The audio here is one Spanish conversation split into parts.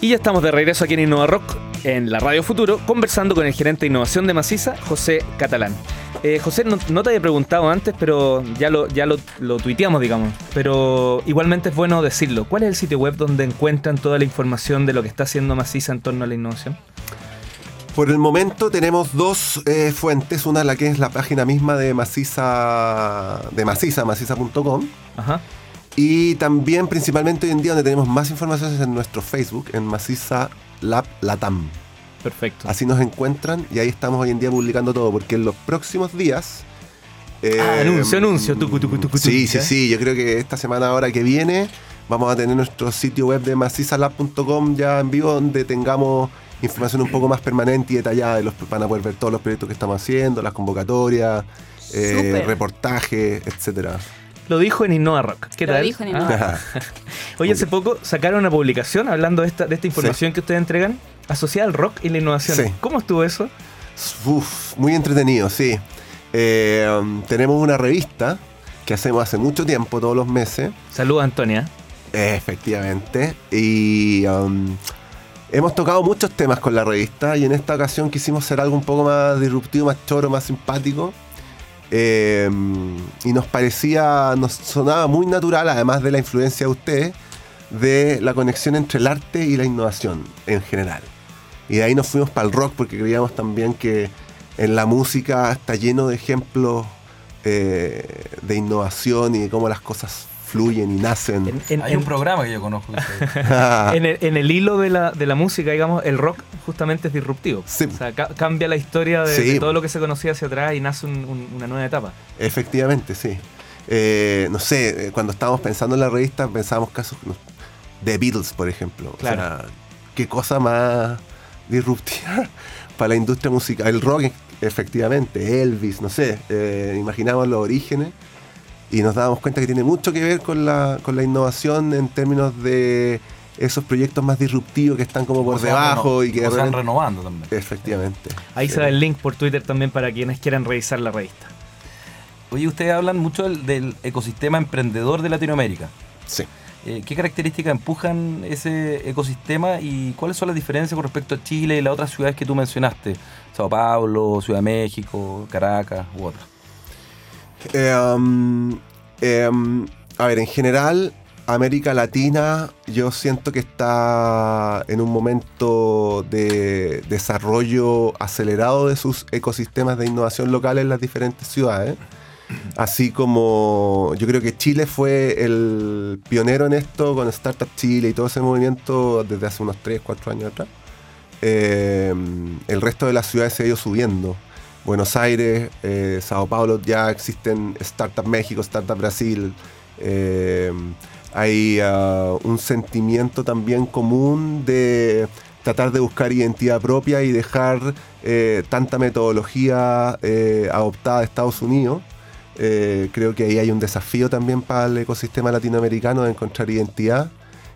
Y ya estamos de regreso aquí en Innova Rock, en la Radio Futuro, conversando con el gerente de innovación de Maciza, José Catalán. Eh, José, no, te había preguntado antes, pero ya lo, ya lo, lo, tuiteamos, digamos. Pero igualmente es bueno decirlo. ¿Cuál es el sitio web donde encuentran toda la información de lo que está haciendo Maciza en torno a la innovación? Por el momento tenemos dos eh, fuentes, una la que es la página misma de Maciza, de Maciza, maciza.com. Y también principalmente hoy en día donde tenemos más información es en nuestro Facebook, en Maciza Lab Latam. Perfecto. Así nos encuentran y ahí estamos hoy en día publicando todo, porque en los próximos días... Eh, ah, anuncio, anuncio. sí, sí, sí. Yo creo que esta semana ahora que viene vamos a tener nuestro sitio web de macizalab.com ya en vivo donde tengamos información un poco más permanente y detallada. De los, van a poder ver todos los proyectos que estamos haciendo, las convocatorias, eh, reportajes, etcétera. Lo dijo en Innova Rock. ¿Qué Lo dijo en Innova ah. Oye, hace poco sacaron una publicación hablando de esta, de esta información que ustedes entregan asociada al rock y la innovación. ¿Cómo estuvo eso? Uf, muy entretenido, sí. Eh, tenemos una revista que hacemos hace mucho tiempo, todos los meses. Saludos, Antonia. efectivamente. Y um, hemos tocado muchos temas con la revista y en esta ocasión quisimos hacer algo un poco más disruptivo, más choro, más simpático. Eh, y nos parecía, nos sonaba muy natural, además de la influencia de ustedes, de la conexión entre el arte y la innovación en general. Y de ahí nos fuimos para el rock porque creíamos también que en la música está lleno de ejemplos eh, de innovación y de cómo las cosas fluyen y nacen. Hay un programa que yo conozco. en, el, hilo de la, de la, música, digamos, el rock justamente es disruptivo. O sea, cambia la historia de, todo lo que se conocía hacia atrás y nace una nueva etapa. Efectivamente, sí. Eh, no sé, eh, cuando estábamos pensando en la revista pensábamos casos de Beatles, por ejemplo. Claro. O sea, qué cosa más disruptiva para la industria musical. El rock, efectivamente, Elvis, no sé, eh, imaginamos los orígenes y nos dábamos cuenta que tiene mucho que ver con la, con la innovación en términos de esos proyectos más disruptivos que están como por debajo y que están renovando también. Efectivamente. Ahí se da el link por Twitter también para quienes quieran revisar la revista. Oye, ustedes hablan mucho del, ecosistema emprendedor de Latinoamérica. Sí. Eh, ¿Qué características empujan ese ecosistema y cuáles son las diferencias con respecto a Chile y las otras ciudades que tú mencionaste? Sao Paulo, Ciudad de México, Caracas u otras. Em, em, a ver, en general, América Latina yo siento que está en un momento de desarrollo acelerado de sus ecosistemas de innovación local en las diferentes ciudades. Así como yo creo que Chile fue el pionero en esto con Startup Chile y todo ese movimiento desde hace unos 3, 4 años atrás. Em, el resto de las ciudades se ha ido subiendo. Buenos Aires, eh, Sao Paulo, ya existen Startup México, Startup Brasil. Eh, hay uh, un sentimiento también común de tratar de buscar identidad propia y dejar eh, tanta metodología adoptada de Estados Unidos. creo que ahí hay un desafío también para el ecosistema latinoamericano de encontrar identidad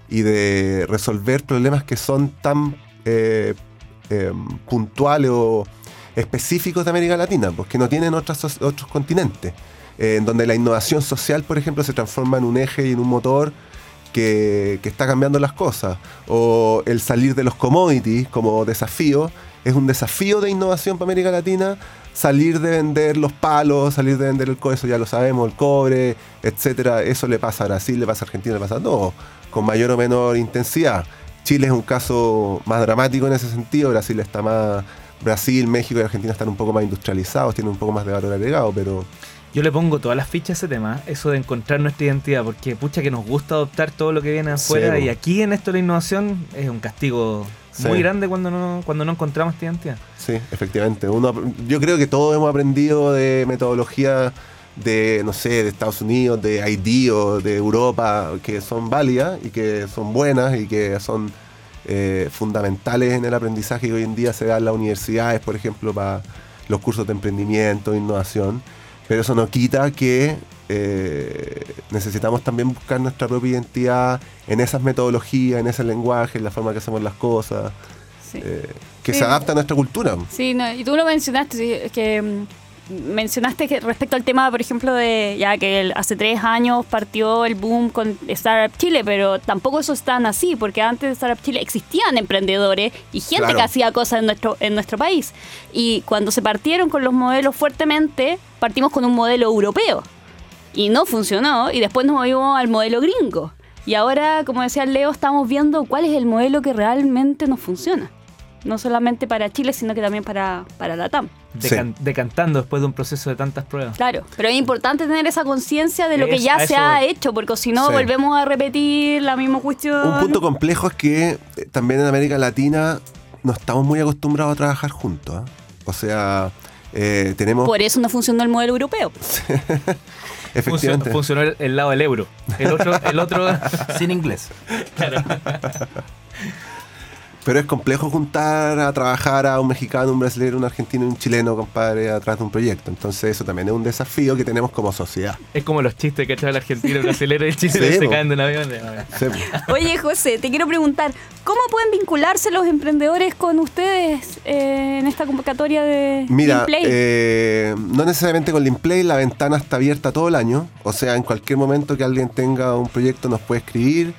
y de resolver problemas que son tan puntuales o específicos de América Latina, porque no tienen otros, otros continentes, eh, en donde la innovación social, por ejemplo, se transforma en un eje y en un motor que, está cambiando las cosas, o el salir de los commodities como desafío, es un desafío de innovación para América Latina, salir de vender los palos, salir de vender el cobre, eso ya lo sabemos, el cobre, etcétera, eso le pasa a Brasil, le pasa a Argentina, le pasa a todo, con mayor o menor intensidad. Chile es un caso más dramático en ese sentido, Brasil está más Brasil, México y Argentina están un poco más industrializados, tienen un poco más de valor agregado, pero... Yo le pongo todas las fichas a ese tema, eso de encontrar nuestra identidad, porque pucha que nos gusta adoptar todo lo que viene afuera y aquí en esto la innovación es un castigo muy grande cuando no, cuando no encontramos esta identidad. Sí, efectivamente. Uno, yo creo que todos hemos aprendido de metodología de, no sé, de Estados Unidos, de ID o de Europa, que son válidas y que son buenas y que son eh, fundamentales en el aprendizaje que hoy en día se da en las universidades, por ejemplo, para los cursos de emprendimiento, innovación. Pero eso no quita que eh, necesitamos también buscar nuestra propia identidad en esas metodologías, en ese lenguaje, en la forma que hacemos las cosas, eh, que se adapta a nuestra cultura. Sí, y tú lo mencionaste, que mm, mencionaste que respecto al tema, por ejemplo, de ya que el- hace tres años partió el boom con Startup Chile, pero tampoco eso es tan así, porque antes de Startup Chile existían emprendedores y gente Claro. que hacía cosas en nuestro, en nuestro país. Y cuando se partieron con los modelos fuertemente, partimos con un modelo europeo y no funcionó, y después nos movimos al modelo gringo. Y ahora, como decía Leo, estamos viendo cuál es el modelo que realmente nos funciona. No solamente para Chile, sino que también para, para la TAM. Decan- Decantando después de un proceso de tantas pruebas. Claro, pero es importante tener esa conciencia de lo que ya se ha voy. hecho, porque si no Sí. volvemos a repetir la misma cuestión. Un punto complejo es que eh, también en América Latina no estamos muy acostumbrados a trabajar juntos. ¿ah? O sea, eh, tenemos Por eso no funcionó el modelo europeo. Funcionó, efectivamente. funcionó el, el lado del euro. El otro, el otro Sin inglés. Pero es complejo juntar a trabajar a un mexicano, un brasileño, un argentino y un chileno, compadre, atrás de un proyecto. Entonces eso también es un desafío que tenemos como sociedad. es como los chistes que trae el argentino, el brasileño y el chileno Sí, se caen de un avión. Sí, Oye, José, te quiero preguntar, ¿cómo pueden vincularse los emprendedores con ustedes eh, en esta convocatoria de Mira, Play? eh, no necesariamente con Limplay, la ventana está abierta todo el año. O sea, en cualquier momento que alguien tenga un proyecto nos puede escribir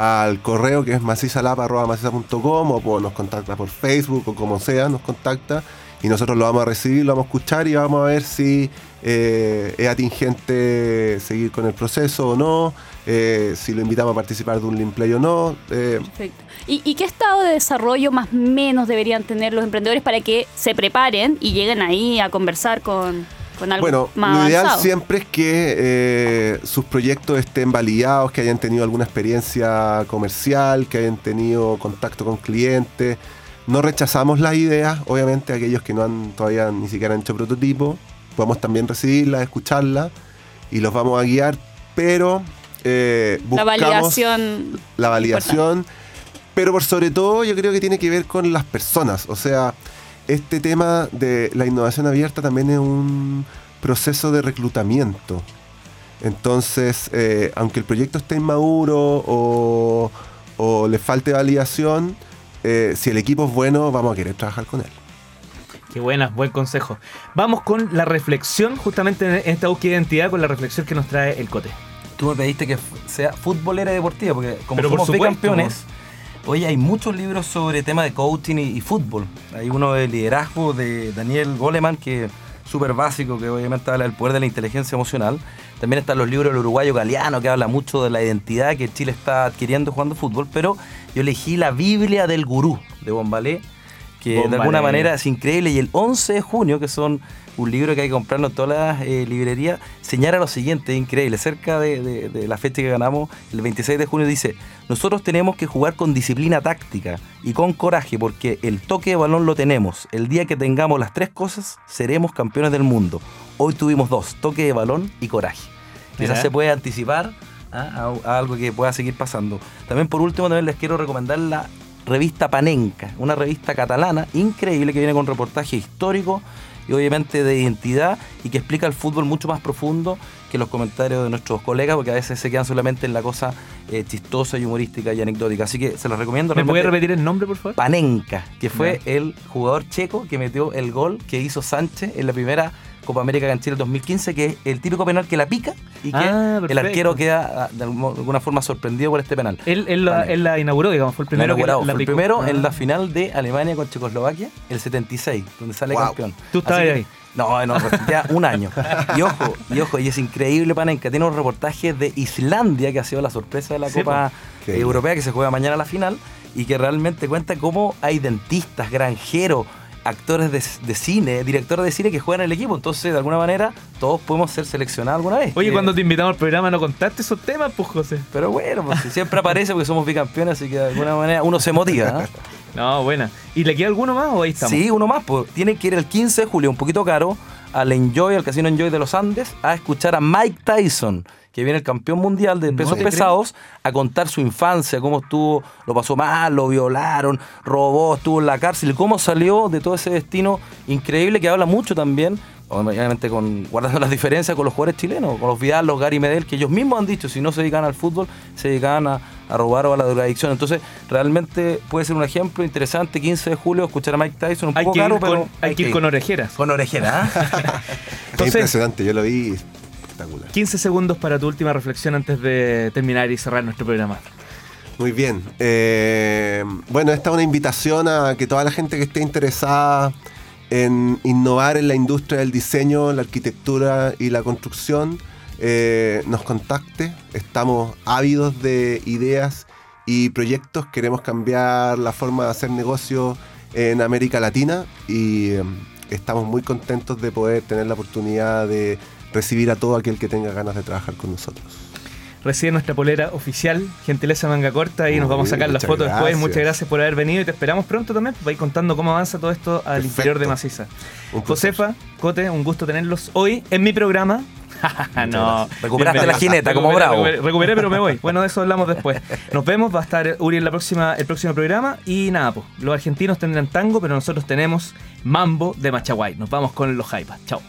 al correo que es macizalapa.maciza.com o nos contacta por Facebook o como sea, nos contacta y nosotros lo vamos a recibir, lo vamos a escuchar y vamos a ver si eh, es atingente seguir con el proceso o no, eh, si lo invitamos a participar de un Limplay o no. eh, Perfecto. ¿Y, y qué estado de desarrollo más o menos deberían tener los emprendedores para que se preparen y lleguen ahí a conversar con, con algo Bueno, más lo ideal siempre es que eh, sus proyectos estén validados, que hayan tenido alguna experiencia comercial, que hayan tenido contacto con clientes. No rechazamos las ideas, obviamente, aquellos que no han todavía ni siquiera han hecho prototipo. Podemos también recibirlas, escucharlas y los vamos a guiar, pero eh, La validación. la validación, pero por sobre todo yo creo que tiene que ver con las personas. O sea, este tema de la innovación abierta también es un proceso de reclutamiento. Entonces, eh, aunque el proyecto esté inmaduro o, o le falte validación, eh, si el equipo es bueno, vamos a querer trabajar con él. Qué buena, buen consejo. Vamos con la reflexión, justamente en esta búsqueda de identidad, con la reflexión que nos trae el Cote. Tú me pediste que sea futbolera deportiva, porque como Pero por somos supuesto, bicampeones, hoy hay muchos libros sobre tema de coaching y, y fútbol. Hay uno de liderazgo de Daniel Goleman, que es súper básico, que obviamente habla del poder de la inteligencia emocional. También están los libros del uruguayo Galeano, que habla mucho de la identidad que Chile está adquiriendo jugando fútbol. Pero yo elegí la Biblia del Gurú, de Bombalé, que de alguna manera es increíble. Y el 11 de junio, que son un libro que hay que comprarlo en todas las eh, librerías, señala lo siguiente, es increíble. Cerca de, de- de la fecha que ganamos, el 26 de junio, dice, nosotros tenemos que jugar con disciplina táctica y con coraje, porque el toque de balón lo tenemos. El día que tengamos las tres cosas, seremos campeones del mundo. Hoy tuvimos dos, toque de balón y coraje. Quizás Mira. se puede anticipar ¿ah? a, a algo que pueda seguir pasando. También por último, también les quiero recomendar la revista Panenca, una revista catalana increíble que viene con reportaje histórico y obviamente de identidad y que explica el fútbol mucho más profundo que los comentarios de nuestros colegas, porque a veces se quedan solamente en la cosa eh, chistosa y humorística y anecdótica. Así que se los recomiendo. ¿Me puede repetir el nombre, por favor? Panenka, que fue el jugador checo que metió el gol que hizo Sánchez en la primera Copa América en Chile 2015, que es el típico penal que la pica y que Ah, el arquero queda ah, de alguna forma sorprendido por este penal. Él, él la, Panenka. él la inauguró, digamos, fue el primero que la, Inaugurado, la fue el primero en Ah. la final de Alemania con Checoslovaquia, el 76, donde sale Wow. campeón. Tú estabas ahí. No, no, ya un año. Y ojo, y ojo, y es increíble, Panenka. Tiene unos reportajes de Islandia, que ha sido la sorpresa de la Sí, Copa. Europea, que se juega mañana a la final, y que realmente cuenta cómo hay dentistas, granjeros, actores de, de cine, directores de cine que juegan en el equipo. Entonces, de alguna manera, todos podemos ser seleccionados alguna vez. Oye, Eh, cuando te invitamos al programa no contaste esos temas, pues, José. Pero bueno, pues, siempre aparece porque somos bicampeones, así que de alguna manera uno se motiva. ¿eh? No, buena. ¿Y le queda alguno más o ahí estamos? Sí, uno más, pues tiene que ir el 15 de julio, un poquito caro, al Enjoy, al Casino Enjoy de los Andes, a escuchar a Mike Tyson, que viene el campeón mundial de pesos pesados a contar su infancia, cómo estuvo, lo pasó mal, lo violaron, robó, estuvo en la cárcel, y cómo salió de todo ese destino increíble que habla mucho también obviamente con guardando las diferencias con los jugadores chilenos, con los Vidal, los Gary Medel, que ellos mismos han dicho, si no se dedican al fútbol, se dedican a, a robar o a la drogadicción. Entonces, realmente puede ser un ejemplo interesante, 15 de julio, escuchar a Mike Tyson, un Hay poco caro, con, pero hay que ir con orejeras. con orejera. ¿ah? Es impresionante, yo lo vi espectacular. 15 segundos para tu última reflexión antes de terminar y cerrar nuestro programa. Muy bien. Eh, bueno, esta es una invitación a que toda la gente que esté interesada en innovar en la industria del diseño, la arquitectura y la construcción eh, nos contacte. Estamos ávidos de ideas y proyectos. Queremos cambiar la forma de hacer negocio en América Latina y eh, estamos muy contentos de poder tener la oportunidad de recibir a todo aquel que tenga ganas de trabajar con nosotros. Recibe nuestra polera oficial, gentileza manga corta, y nos vamos a sacar bien, la muchas foto después. Muchas gracias por haber venido y te esperamos pronto también para ir contando cómo avanza todo esto al Perfecto. interior de Maciza. Josefa, Cote, un gusto tenerlos hoy en mi programa. no, Recuperaste la jineta como Recuperé- bravo. Recuperé, recuperé, pero me voy. Bueno, de eso hablamos después. Nos vemos, va a estar Uri en la próxima, el próximo programa. Y nada, pues, los argentinos tendrán tango, pero nosotros tenemos mambo de Machaguay. Nos vamos con los hypas. Chao.